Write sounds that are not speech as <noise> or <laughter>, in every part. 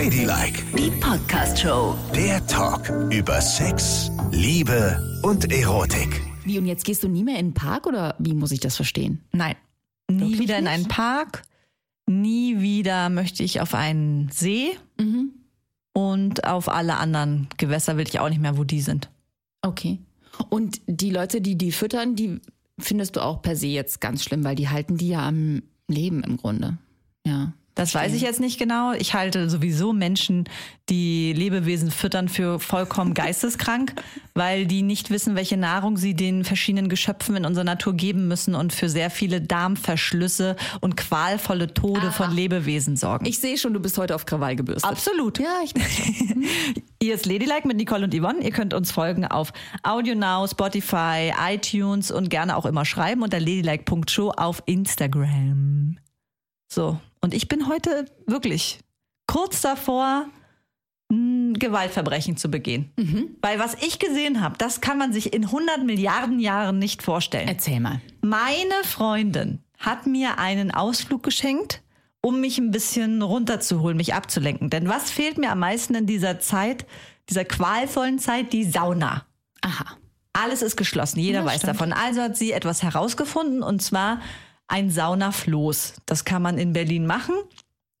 Ladylike, Die Podcast-Show. der Talk über Sex, Liebe und Erotik. Wie, und jetzt gehst du nie mehr in den Park oder wie muss ich das verstehen? Nein, nie Wirklich wieder in einen? Park. Nie wieder möchte ich auf einen See. Mhm. Und auf alle anderen Gewässer will ich auch nicht mehr, wo die sind. Okay. Und die Leute, die die füttern, die findest du auch per se jetzt ganz schlimm, weil die halten die ja am Leben im Grunde. Ja. Das weiß ich jetzt nicht genau. Ich halte sowieso Menschen, die Lebewesen füttern, für vollkommen geisteskrank, <laughs> weil die nicht wissen, welche Nahrung sie den verschiedenen Geschöpfen in unserer Natur geben müssen und für sehr viele Darmverschlüsse und qualvolle Tode von Lebewesen sorgen. Ich sehe schon, du bist heute auf Krawall gebürstet. Absolut. Ja, ich <laughs> Ihr ist Ladylike mit Nicole und Yvonne. Ihr könnt uns folgen auf AudioNow, Spotify, iTunes und gerne auch immer schreiben unter ladylike.show auf Instagram. So, und ich bin heute wirklich kurz davor, ein Gewaltverbrechen zu begehen. Weil was ich gesehen habe, das kann man sich in 100 Milliarden Jahren nicht vorstellen. Erzähl mal. Meine Freundin hat mir einen Ausflug geschenkt, um mich ein bisschen runterzuholen, mich abzulenken. Denn was fehlt mir am meisten in dieser Zeit, dieser qualvollen Zeit? Die Sauna. Aha. Alles ist geschlossen, jeder Ja, weiß stimmt. davon. Also hat sie etwas herausgefunden und zwar ein Saunafloß. Das kann man in Berlin machen.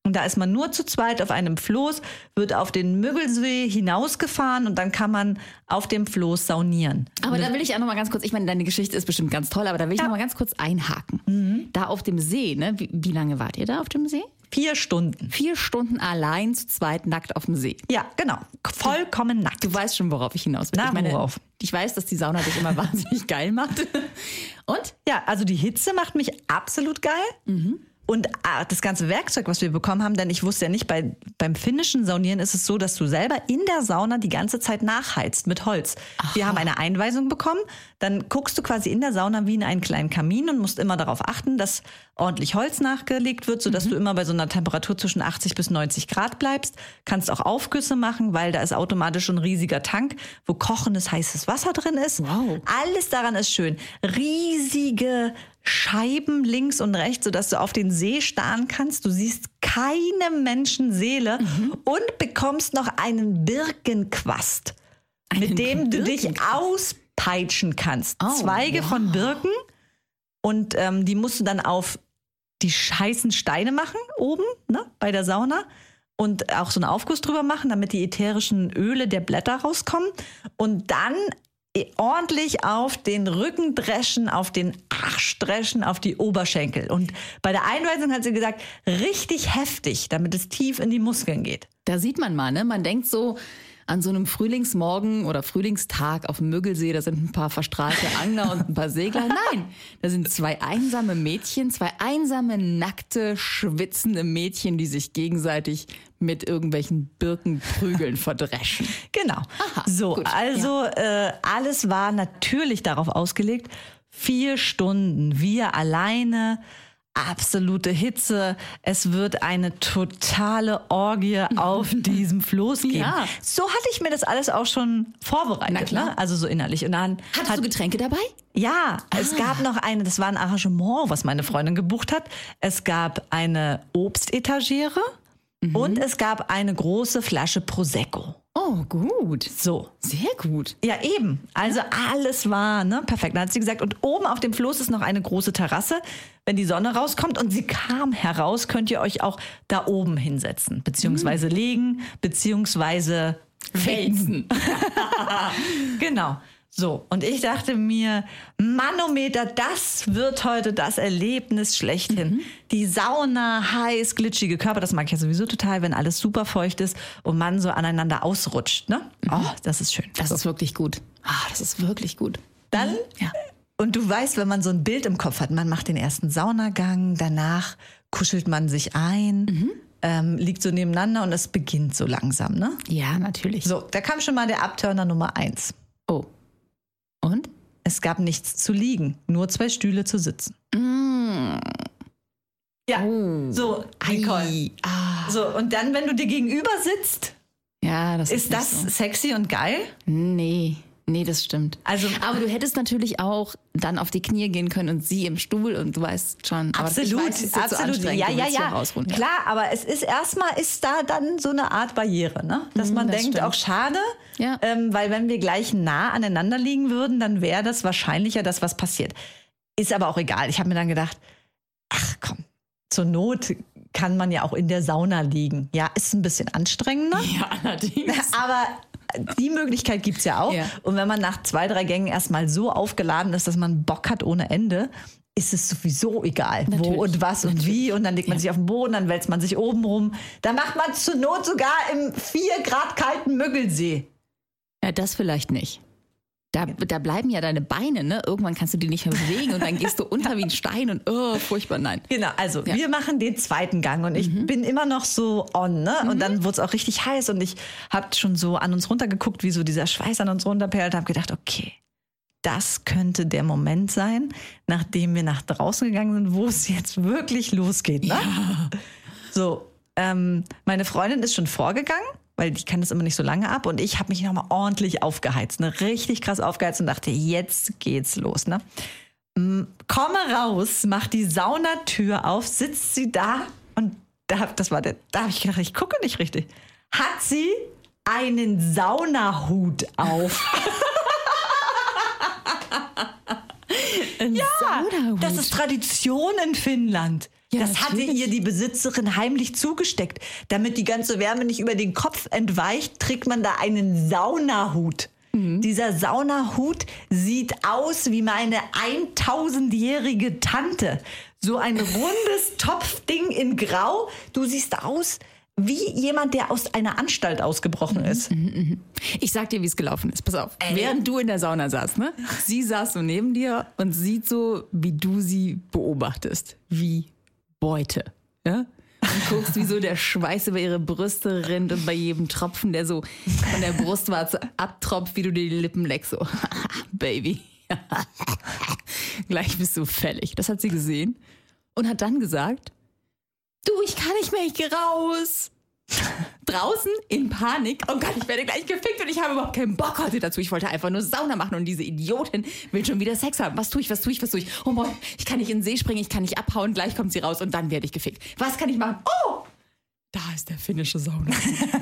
Und da ist man nur zu zweit auf einem Floß, wird auf den Müggelsee hinausgefahren und dann kann man auf dem Floß saunieren. Aber da will ich auch noch mal ganz kurz, ich meine, deine Geschichte ist bestimmt ganz toll, aber da will ich noch mal ganz kurz einhaken. Da auf dem See, ne? Wie, wie lange wart ihr da auf dem See? Vier Stunden. Vier Stunden allein zu zweit nackt auf dem See. Ja, genau. Vollkommen nackt. Du weißt schon, worauf ich hinaus will. Na, ich meine, worauf? ich weiß, dass die Sauna dich immer <laughs> wahnsinnig geil macht. <laughs> Und? Ja, also die Hitze macht mich absolut geil. Und ah, das ganze Werkzeug, was wir bekommen haben, denn ich wusste ja nicht, bei, beim finnischen Saunieren ist es so, dass du selber in der Sauna die ganze Zeit nachheizt mit Holz. Wir haben eine Einweisung bekommen, dann guckst du quasi in der Sauna wie in einen kleinen Kamin und musst immer darauf achten, dass ordentlich Holz nachgelegt wird, sodass du immer bei so einer Temperatur zwischen 80 bis 90 Grad bleibst. Kannst auch Aufgüsse machen, weil da ist automatisch schon ein riesiger Tank, wo kochendes heißes Wasser drin ist. Wow. Alles daran ist schön. Riesige Scheiben links und rechts, sodass du auf den See starren kannst. Du siehst keine Menschenseele und bekommst noch einen Birkenquast, mit dem du dich auspeitschen kannst. Oh, Zweige wow. von Birken und ähm, die musst du dann auf die heißen Steine machen, oben, ne, bei der Sauna. Und auch so einen Aufguss drüber machen, damit die ätherischen Öle der Blätter rauskommen. Und dann ordentlich auf den Rücken dreschen, auf den Arsch dreschen, auf die Oberschenkel. Und bei der Einweisung hat sie gesagt, richtig heftig, damit es tief in die Muskeln geht. Da sieht man mal, ne? Man denkt so an so einem Frühlingsmorgen oder Frühlingstag auf dem Müggelsee, da sind ein paar verstrahlte Angler und ein paar Segler. Nein, da sind zwei einsame Mädchen, zwei einsame, nackte, schwitzende Mädchen, die sich gegenseitig mit irgendwelchen Birkenprügeln verdreschen. Genau. so, gut, also äh, alles war natürlich darauf ausgelegt. Vier Stunden, wir alleine, absolute Hitze. Es wird eine totale Orgie <laughs> auf diesem Floß geben. Ja. So hatte ich mir das alles auch schon vorbereitet. Na klar. Ne? Also so innerlich. Und dann Hattest hat, du Getränke dabei? ja, Ah. es gab noch eine, das war ein Arrangement, was meine Freundin gebucht hat. Es gab eine Obstetagere Mhm. und es gab eine große Flasche Prosecco. Oh, gut. So. Sehr gut. Ja, eben. Also alles war ne, perfekt. Dann hat sie gesagt, und oben auf dem Floß ist noch eine große Terrasse. Wenn die Sonne rauskommt und sie kam heraus, könnt ihr euch auch da oben hinsetzen, beziehungsweise legen, beziehungsweise Felsen. <laughs> Genau. So, und ich dachte mir, Manometer, das wird heute das Erlebnis schlechthin. Die Sauna, heiß, glitschige Körper, das mag ich ja sowieso total, wenn alles super feucht ist und man so aneinander ausrutscht. Ne? Oh, das ist schön. Das ist wirklich gut. Ah, das ist wirklich gut. Dann, Ja. und du weißt, wenn man so ein Bild im Kopf hat, man macht den ersten Saunagang, danach kuschelt man sich ein, ähm, liegt so nebeneinander und es beginnt so langsam. Ne? Ja, natürlich. So, da kam schon mal der Abturner Nummer eins. Und? Es gab nichts zu liegen, nur zwei Stühle zu sitzen. Ja, Oh. so, Nicole. Ah. So, und dann, wenn du dir gegenüber sitzt, Ja, das ist, ist das nicht sexy und geil? So. Nee. Nee, das stimmt. Also- aber du hättest natürlich auch dann auf die Knie gehen können und sie im Stuhl und du weißt schon. Aber ich weiß, jetzt so ja, ja, ja. Klar, aber es ist erstmal ist da dann so eine Art Barriere, ne? Dass man das denkt, stimmt. auch schade, Ja. ähm, weil wenn wir gleich nah aneinander liegen würden, dann wäre das wahrscheinlicher, dass was passiert. Ist aber auch egal. Ich habe mir dann gedacht, ach komm, zur Not kann man ja auch in der Sauna liegen. Ja, ist ein bisschen anstrengender. Ja, allerdings. <laughs> Aber die Möglichkeit gibt's ja auch. Ja. Und wenn man nach zwei, drei Gängen erstmal so aufgeladen ist, dass man Bock hat ohne Ende, ist es sowieso egal, Natürlich. wo und was und wie. Und dann legt man sich auf den Boden, dann wälzt man sich oben rum. Da macht man zur Not sogar im 4 Grad kalten Müggelsee. Ja, das vielleicht nicht. Da, da bleiben ja deine Beine, ne? Irgendwann kannst du die nicht mehr bewegen und dann gehst du unter wie ein Stein und oh, furchtbar, nein. Genau, also Ja. wir machen den zweiten Gang und ich bin immer noch so on, ne? Und dann wurde es auch richtig heiß und ich habe schon so an uns runtergeguckt, wie so dieser Schweiß an uns runterperlt, habe gedacht, okay, das könnte der Moment sein, nachdem wir nach draußen gegangen sind, wo es jetzt wirklich losgeht. Ne? So, ähm, meine Freundin ist schon vorgegangen, weil die kann das immer nicht so lange ab und ich habe mich nochmal ordentlich aufgeheizt, ne? richtig krass aufgeheizt und dachte, jetzt geht's los. Ne? Mm, Komme raus, mach die Saunatür auf, sitzt sie da und da, das war der, da habe ich gedacht, ich gucke nicht richtig. Hat sie einen Saunahut auf? <laughs> ja, Das ist Tradition in Finnland. Ja, das hatte natürlich. ihr die Besitzerin heimlich zugesteckt. Damit die ganze Wärme nicht über den Kopf entweicht, trägt man da einen Saunahut. Mhm. Dieser Saunahut sieht aus wie meine 1000-jährige Tante. So ein rundes <laughs> Topfding in Grau. Du siehst aus wie jemand, der aus einer Anstalt Mhm. ausgebrochen ist. Ich sag dir, wie es gelaufen ist. Pass auf. Ey. Während du in der Sauna saßt, ne? Sie saß so neben dir und sieht so, wie du sie beobachtest. Wie Beute. Ja? Und guckst, wie so der Schweiß über ihre Brüste rinnt und bei jedem Tropfen, der so von der Brustwarze abtropft, wie du dir die Lippen leckst. So, <laughs> Baby. <laughs> Gleich bist du fällig. Das hat sie gesehen und hat dann gesagt, du, ich kann nicht mehr, ich geh raus. Draußen in Panik. Oh Gott, ich werde gleich gefickt und ich habe überhaupt keinen Bock heute dazu. Ich wollte einfach nur Sauna machen und diese Idiotin will schon wieder Sex haben. Was tue ich, was tue ich, was tue ich? Oh Mann, ich kann nicht in den See springen, ich kann nicht abhauen, gleich kommt sie raus und dann werde ich gefickt. Was kann ich machen? Oh! Da ist der finnische Sauna.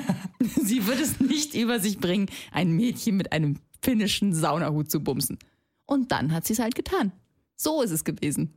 <laughs> sie wird es nicht über sich bringen, ein Mädchen mit einem finnischen Saunahut zu bumsen. Und dann hat sie es halt getan. So ist es gewesen.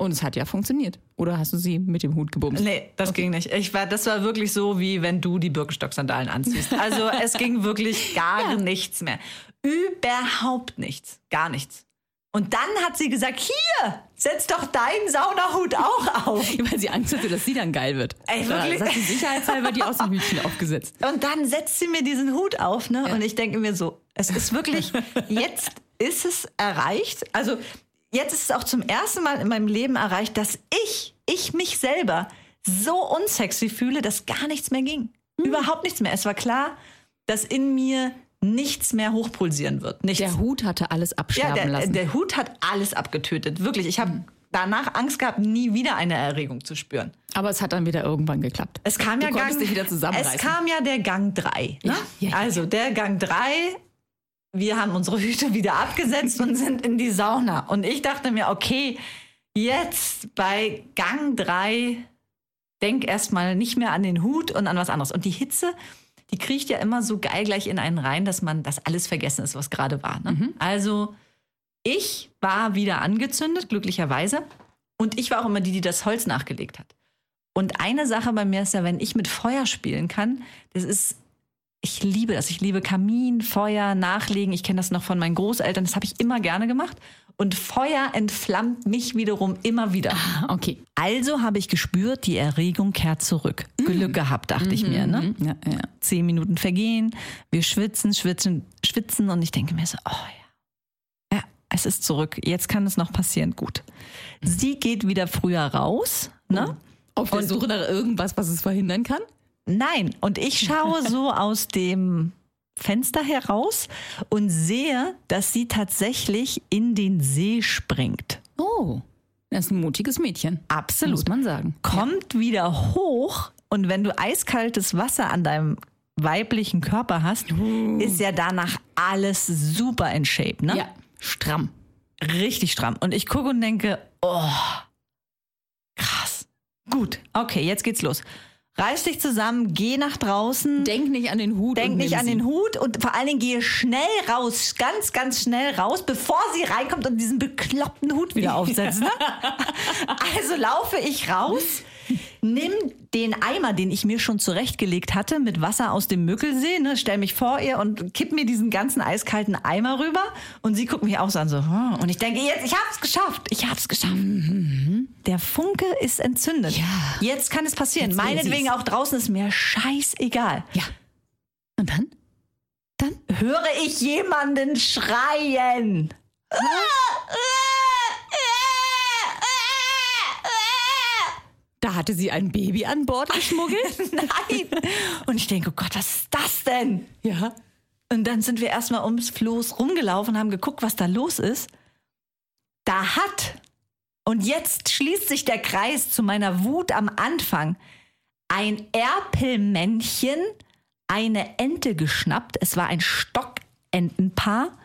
Und es hat ja funktioniert. Oder hast du sie mit dem Hut gebumst? Nee, das ging nicht. Ich war, das war wirklich so, wie wenn du die Birkenstock-Sandalen anziehst. Also es ging wirklich <laughs> gar nichts mehr. Überhaupt nichts. Gar nichts. Und dann hat sie gesagt, hier, setz doch deinen Saunahut auch auf. <laughs> Weil sie Angst hatte, dass sie dann geil wird. Ey, wirklich? hat sie sicherheitshalber die Außenhütchen <laughs> aufgesetzt. Und dann setzt sie mir diesen Hut auf, ne? Und ich denke mir so, es ist wirklich, jetzt ist es erreicht. Also jetzt ist es auch zum ersten Mal in meinem Leben erreicht, dass ich, ich mich selber so unsexy fühle, dass gar nichts mehr ging. Überhaupt nichts mehr. Es war klar, dass in mir nichts mehr hochpulsieren wird. Nichts. Der Hut hatte alles ja, absterben der, lassen. der Hut hat alles abgetötet. Wirklich. Ich habe danach Angst gehabt, nie wieder eine Erregung zu spüren. Aber es hat dann wieder irgendwann geklappt. Es kam du ja Gang, dich wieder zusammenreißen. Es kam ja der Gang 3. Ne? Ja, ja, ja. Also der Gang 3, wir haben unsere Hüte wieder abgesetzt und sind in die Sauna. Und ich dachte mir, okay, jetzt bei Gang 3, denk erstmal nicht mehr an den Hut und an was anderes. Und die Hitze, die kriecht ja immer so geil gleich in einen rein, dass man das alles vergessen ist, was gerade war. Ne? Mhm. Also ich war wieder angezündet, glücklicherweise. Und ich war auch immer die, die das Holz nachgelegt hat. Und eine Sache bei mir ist ja, wenn ich mit Feuer spielen kann, das ist, ich liebe das. Ich liebe Kamin, Feuer, Nachlegen. Ich kenne das noch von meinen Großeltern. Das habe ich immer gerne gemacht. Und Feuer entflammt mich wiederum immer wieder. Ah, okay. Also habe ich gespürt, die Erregung kehrt zurück. Glück gehabt, dachte ich mir. Ne? Ja, ja. Zehn Minuten vergehen, wir schwitzen, schwitzen, schwitzen und ich denke mir so, oh ja. Ja, es ist zurück. Jetzt kann es noch passieren. Gut. Sie geht wieder früher raus, ne? Auf der Suche nach irgendwas, was es verhindern kann? Nein. Und ich schaue <laughs> so aus dem Fenster heraus und sehe, dass sie tatsächlich in den See springt. Oh, das ist ein mutiges Mädchen. Absolut. Muss man sagen. Kommt wieder hoch und wenn du eiskaltes Wasser an deinem weiblichen Körper hast, ist ja danach alles super in Shape, ne? Ja, stramm. Richtig stramm. Und ich gucke und denke, oh, krass. Gut, okay, jetzt geht's los. Reiß dich zusammen, geh nach draußen. Denk nicht an den Hut. Denk nicht an den Hut und vor allen Dingen gehe schnell raus, ganz, ganz schnell raus, bevor sie reinkommt und diesen bekloppten Hut wieder aufsetzt. Ne? <laughs> Also laufe ich raus, nimm den Eimer, den ich mir schon zurechtgelegt hatte, mit Wasser aus dem Müggelsee, ne, stell mich vor ihr und kipp mir diesen ganzen eiskalten Eimer rüber und sie guckt mich auch so an, so, hm. und ich denke, jetzt, ich hab's geschafft, ich hab's geschafft. Der Funke ist entzündet. Ja. Jetzt kann es passieren. Jetzt Meinetwegen sie's. auch draußen ist mir scheißegal. Ja. Und dann? Dann? höre ich jemanden schreien. Da hatte sie ein Baby an Bord <laughs> geschmuggelt. Nein. Und ich denke, oh Gott, was ist das denn? ja. Und dann sind wir erstmal ums Floß rumgelaufen, haben geguckt, was da los ist. Da hat, und jetzt schließt sich der Kreis zu meiner Wut am Anfang, ein Erpelmännchen eine Ente geschnappt. Es war ein Stockentenpaar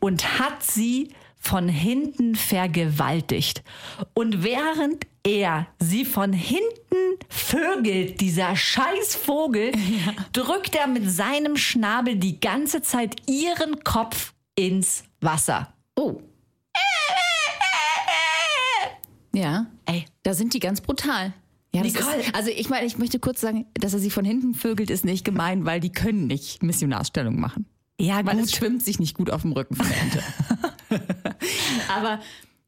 und hat sie von hinten vergewaltigt. Und während er sie von hinten vögelt, dieser scheiß Vogel, <laughs> drückt er mit seinem Schnabel die ganze Zeit ihren Kopf ins Wasser. Oh. Ja. Ey, Da sind die ganz brutal. Ja, Nicole. Ist, also ich meine, ich möchte kurz sagen, dass er sie von hinten vögelt, ist nicht gemein, weil die können nicht Missionarstellung machen. ja Weil gut. es schwimmt sich nicht gut auf dem Rücken von der Ente. <laughs> Aber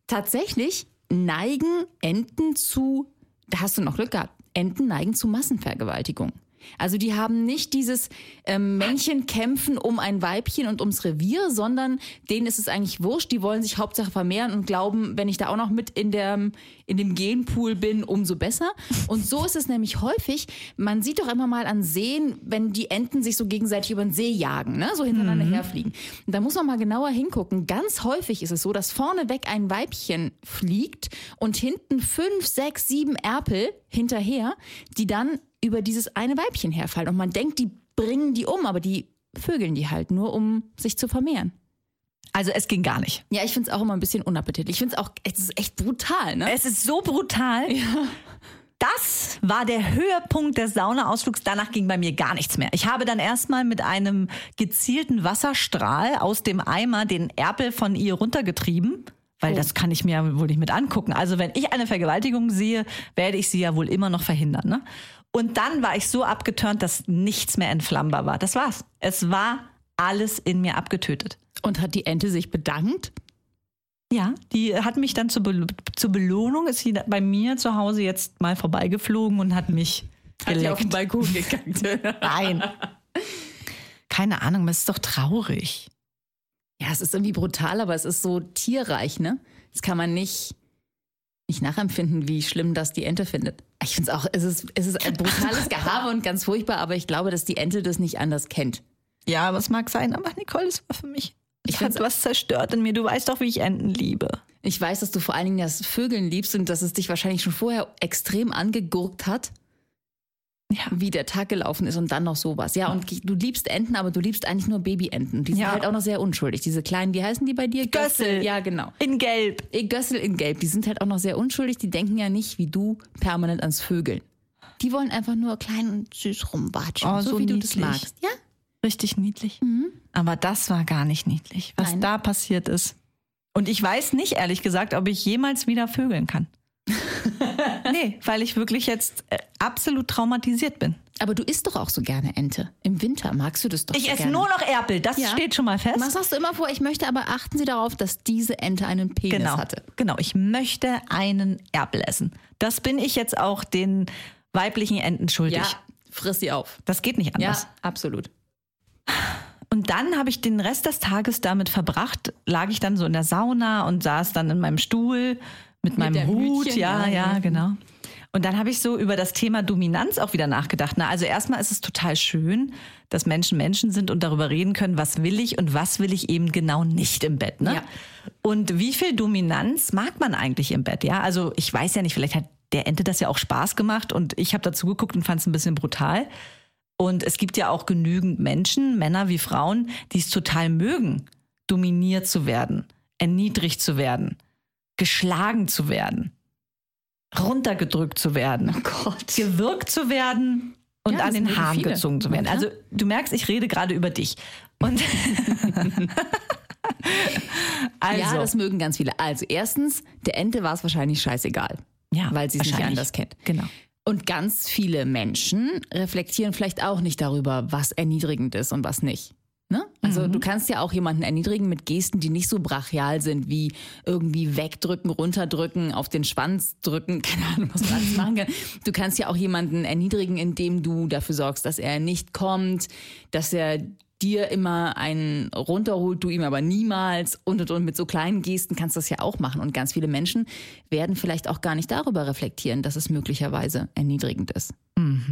tatsächlich neigen Enten zu, da hast du noch Glück gehabt, Enten neigen zu Massenvergewaltigung. Also die haben nicht dieses ähm, Männchen kämpfen um ein Weibchen und ums Revier, sondern denen ist es eigentlich wurscht. Die wollen sich Hauptsache vermehren und glauben, wenn ich da auch noch mit in, der, in dem Genpool bin, umso besser. Und so ist es nämlich häufig. Man sieht doch immer mal an Seen, wenn die Enten sich so gegenseitig über den See jagen, ne? so hintereinander herfliegen. Und da muss man mal genauer hingucken. Ganz häufig ist es so, dass vorneweg ein Weibchen fliegt und hinten fünf, sechs, sieben Erpel hinterher, die dann über dieses eine Weibchen herfallen. Und man denkt, die bringen die um, aber die vögeln die halt nur, um sich zu vermehren. Also es ging gar nicht. Ja, ich finde es auch immer ein bisschen unappetitlich. Ich finde es auch, es ist echt brutal, ne? Es ist so brutal. Das war der Höhepunkt des Saunaausflugs. Danach ging bei mir gar nichts mehr. Ich habe dann erstmal mit einem gezielten Wasserstrahl aus dem Eimer den Erpel von ihr runtergetrieben. Weil das kann ich mir ja wohl nicht mit angucken. Also wenn ich eine Vergewaltigung sehe, werde ich sie ja wohl immer noch verhindern. Ne? Und dann war ich so abgeturnt, dass nichts mehr entflammbar war. Das war's. Es war alles in mir abgetötet. Und hat die Ente sich bedankt? Ja, die hat mich dann zur, Be zur Belohnung, ist sie bei mir zu Hause jetzt mal vorbeigeflogen und hat mich Hat die auf den geleckt. Balkon <laughs> gekackt. Nein. Keine Ahnung, es ist doch traurig. Ja, es ist irgendwie brutal, aber es ist so tierreich, ne? Das kann man nicht, nicht nachempfinden, wie schlimm das die Ente findet. Ich finde es auch, es ist, es ist ein brutales Gehabe und ganz furchtbar, aber ich glaube, dass die Ente das nicht anders kennt. Ja, was mag sein, aber Nicole, es war für mich. Ich Ich hat find's- was zerstört in mir. Du weißt doch, wie ich Enten liebe. Ich weiß, dass du vor allen Dingen das Vögeln liebst und dass es dich wahrscheinlich schon vorher extrem angegurkt hat, Ja. wie der Tag gelaufen ist und dann noch sowas. Ja, und du liebst Enten, aber du liebst eigentlich nur Babyenten. Die sind Ja. halt auch noch sehr unschuldig. Diese kleinen, wie heißen die bei dir? Gössel. Ja, genau. In Gelb. Eh, Gössel in Gelb, die sind halt auch noch sehr unschuldig. Die denken ja nicht wie du permanent ans Vögeln. Die wollen einfach nur klein und süß rumwatschen, Oh, so, so wie du das niedlich. magst. Ja? Richtig niedlich. Aber das war gar nicht niedlich, was Nein. da passiert ist. Und ich weiß nicht, ehrlich gesagt, ob ich jemals wieder vögeln kann. <laughs> nee, weil ich wirklich jetzt äh, absolut traumatisiert bin. Aber du isst doch auch so gerne Ente. Im Winter magst du das doch Ich so esse gerne. nur noch Erpel, das Ja. steht schon mal fest. Was sagst du immer vor? Ich möchte aber achten Sie darauf, dass diese Ente einen Penis genau. hatte. Genau, ich möchte einen Erpel essen. Das bin ich jetzt auch den weiblichen Enten schuldig. Ja, friss sie auf. Das geht nicht Ja, anders. absolut. Und dann habe ich den Rest des Tages damit verbracht, lag ich dann so in der Sauna und saß dann in meinem Stuhl mit, meinem der Hut. Hütchen, ja, ja, ja, ja. genau. Und dann habe ich so über das Thema Dominanz auch wieder nachgedacht. Na, also erstmal ist es total schön, dass Menschen Menschen sind und darüber reden können, was will ich und was will ich eben genau nicht im Bett. Ne? Ja. Und wie viel Dominanz mag man eigentlich im Bett? Ja, also ich weiß ja nicht, vielleicht hat der Ente das ja auch Spaß gemacht und ich habe dazu geguckt und fand es ein bisschen brutal. Und es gibt ja auch genügend Menschen, Männer wie Frauen, die es total mögen, dominiert zu werden, erniedrigt zu werden, geschlagen zu werden, runtergedrückt zu werden, Oh Gott. gewirkt zu werden und Ja, an den Haaren viele. gezogen zu werden. Also du merkst, ich rede gerade über dich. Und <laughs> also, Ja, das mögen ganz viele. Also erstens, der Ente war es wahrscheinlich scheißegal. Ja, weil sie es nicht anders kennt. Genau. Und ganz viele Menschen reflektieren vielleicht auch nicht darüber, was erniedrigend ist und was nicht. Ne? Also Mhm. du kannst ja auch jemanden erniedrigen mit Gesten, die nicht so brachial sind, wie irgendwie wegdrücken, runterdrücken, auf den Schwanz drücken, <laughs> keine Ahnung, was man alles machen kann. Du kannst ja auch jemanden erniedrigen, indem du dafür sorgst, dass er nicht kommt, dass er dir immer einen runterholt, du ihm aber niemals und und und mit so kleinen Gesten kannst du das ja auch machen. Und ganz viele Menschen werden vielleicht auch gar nicht darüber reflektieren, dass es möglicherweise erniedrigend ist.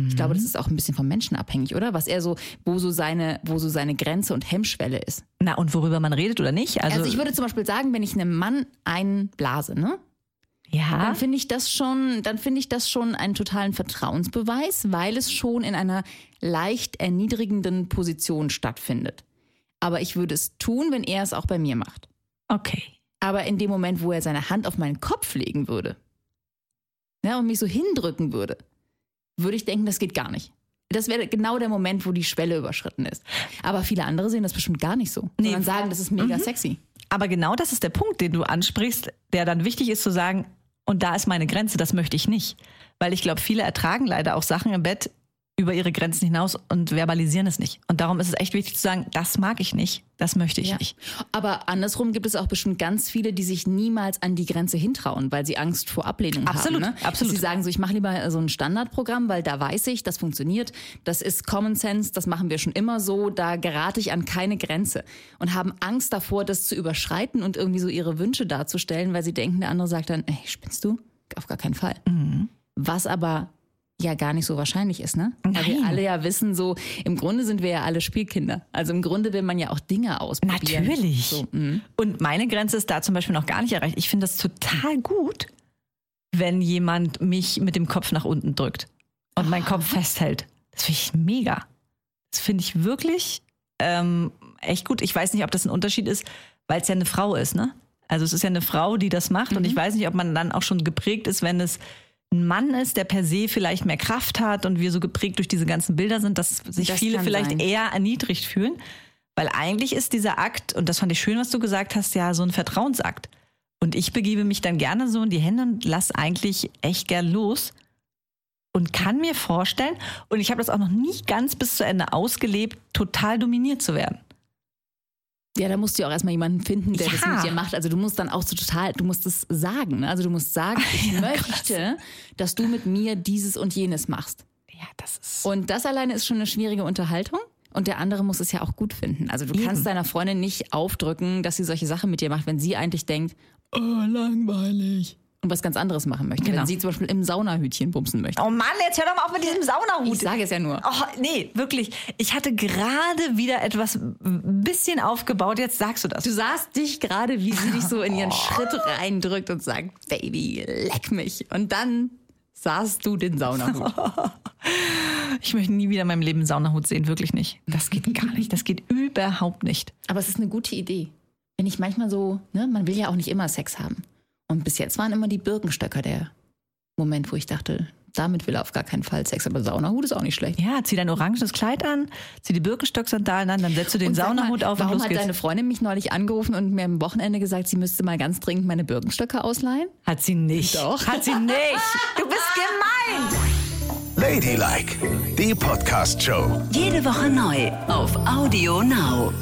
Ich glaube, das ist auch ein bisschen vom Menschen abhängig, oder? Was er so, wo so seine, wo so seine Grenze und Hemmschwelle ist. Na, und worüber man redet oder nicht? Also, Also, ich würde zum Beispiel sagen, wenn ich einem Mann einblase, ne? ja, Dann finde ich das schon, dann finde ich das schon einen totalen Vertrauensbeweis, weil es schon in einer leicht erniedrigenden Position stattfindet. Aber ich würde es tun, wenn er es auch bei mir macht. okay. Aber in dem Moment, wo er seine Hand auf meinen Kopf legen würde ja, und mich so hindrücken würde, würde ich denken, das geht gar nicht. Das wäre genau der Moment, wo die Schwelle überschritten ist. Aber viele andere sehen das bestimmt gar nicht so. Nee. Sondern sagen, das ist mega sexy. Aber genau das ist der Punkt, den du ansprichst, der dann wichtig ist zu sagen, und da ist meine Grenze, das möchte ich nicht. Weil ich glaube, viele ertragen leider auch Sachen im Bett über ihre Grenzen hinaus und verbalisieren es nicht. Und darum ist es echt wichtig zu sagen, das mag ich nicht, das möchte ich Ja. nicht. Aber andersrum gibt es auch bestimmt ganz viele, die sich niemals an die Grenze hintrauen, weil sie Angst vor Ablehnung Absolut, haben. Ne? absolut. Dass sie sagen so, ich mache lieber so ein Standardprogramm, weil da weiß ich, das funktioniert, das ist Common Sense, das machen wir schon immer so, da gerate ich an keine Grenze und haben Angst davor, das zu überschreiten und irgendwie so ihre Wünsche darzustellen, weil sie denken, der andere sagt dann, ey, spinnst du? Auf gar keinen Fall. Mhm. Was aber ja gar nicht so wahrscheinlich ist, ne? Weil wir Nein. alle ja wissen, so im Grunde sind wir ja alle Spielkinder. Also im Grunde will man ja auch Dinge ausprobieren. Natürlich. So, mm. Und meine Grenze ist da zum Beispiel noch gar nicht erreicht. Ich finde das total gut, wenn jemand mich mit dem Kopf nach unten drückt und meinen Kopf festhält. Das finde ich mega. Das finde ich wirklich ähm, echt gut. Ich weiß nicht, ob das ein Unterschied ist, weil es ja eine Frau ist, ne? Also es ist ja eine Frau, die das macht. Mhm. Und ich weiß nicht, ob man dann auch schon geprägt ist, wenn es ein Mann ist, der per se vielleicht mehr Kraft hat und wir so geprägt durch diese ganzen Bilder sind, dass sich Das viele vielleicht sein. eher erniedrigt fühlen. Weil eigentlich ist dieser Akt, und das fand ich schön, was du gesagt hast, ja so ein Vertrauensakt. Und ich begebe mich dann gerne so in die Hände und lass eigentlich echt gern los und kann mir vorstellen, und ich habe das auch noch nicht ganz bis zu Ende ausgelebt, total dominiert zu werden. Ja, da musst du ja auch erstmal jemanden finden, der das Ja. mit dir macht. Also du musst dann auch so total, du musst es sagen. Ne? Also du musst sagen, <laughs> ich Ja, möchte, dass du mit mir dieses und jenes machst. Ja, das ist. Und das alleine ist schon eine schwierige Unterhaltung. Und der andere muss es ja auch gut finden. Also du kannst deiner Freundin nicht aufdrücken, dass sie solche Sachen mit dir macht, wenn sie eigentlich denkt, oh, langweilig. Und was ganz anderes machen möchte. Genau. Wenn sie zum Beispiel im Saunahütchen bumsen möchte. Oh Mann, jetzt hör doch mal auf mit diesem Saunahut. Ich sage es ja nur. Oh, nee, wirklich. Ich hatte gerade wieder etwas ein bisschen aufgebaut. Jetzt sagst du das. Du sahst dich gerade, wie sie dich so in ihren Schritt reindrückt und sagt, Baby, leck mich. Und dann sahst du den Saunahut. <laughs> Ich möchte nie wieder in meinem Leben einen Saunahut sehen. Wirklich nicht. Das geht gar nicht. Das geht überhaupt nicht. Aber es ist eine gute Idee. Wenn ich manchmal so, ne, man will ja auch nicht immer Sex haben. Und bis jetzt waren immer die Birkenstöcker der Moment, wo ich dachte, damit will er auf gar keinen Fall Sex. Aber Saunahut ist auch nicht schlecht. Ja, zieh dein orangenes Kleid an, zieh die Birkenstock-Sandalen an, dann setzt du den Und Saunahut mal, auf und Warum los hat geht's. deine Freundin mich neulich angerufen und mir am Wochenende gesagt, sie müsste mal ganz dringend meine Birkenstöcke ausleihen? Hat sie nicht. Doch. Hat sie nicht. <laughs> Du bist gemein. Ladylike, die Podcast-Show. Jede Woche neu auf Audio Now.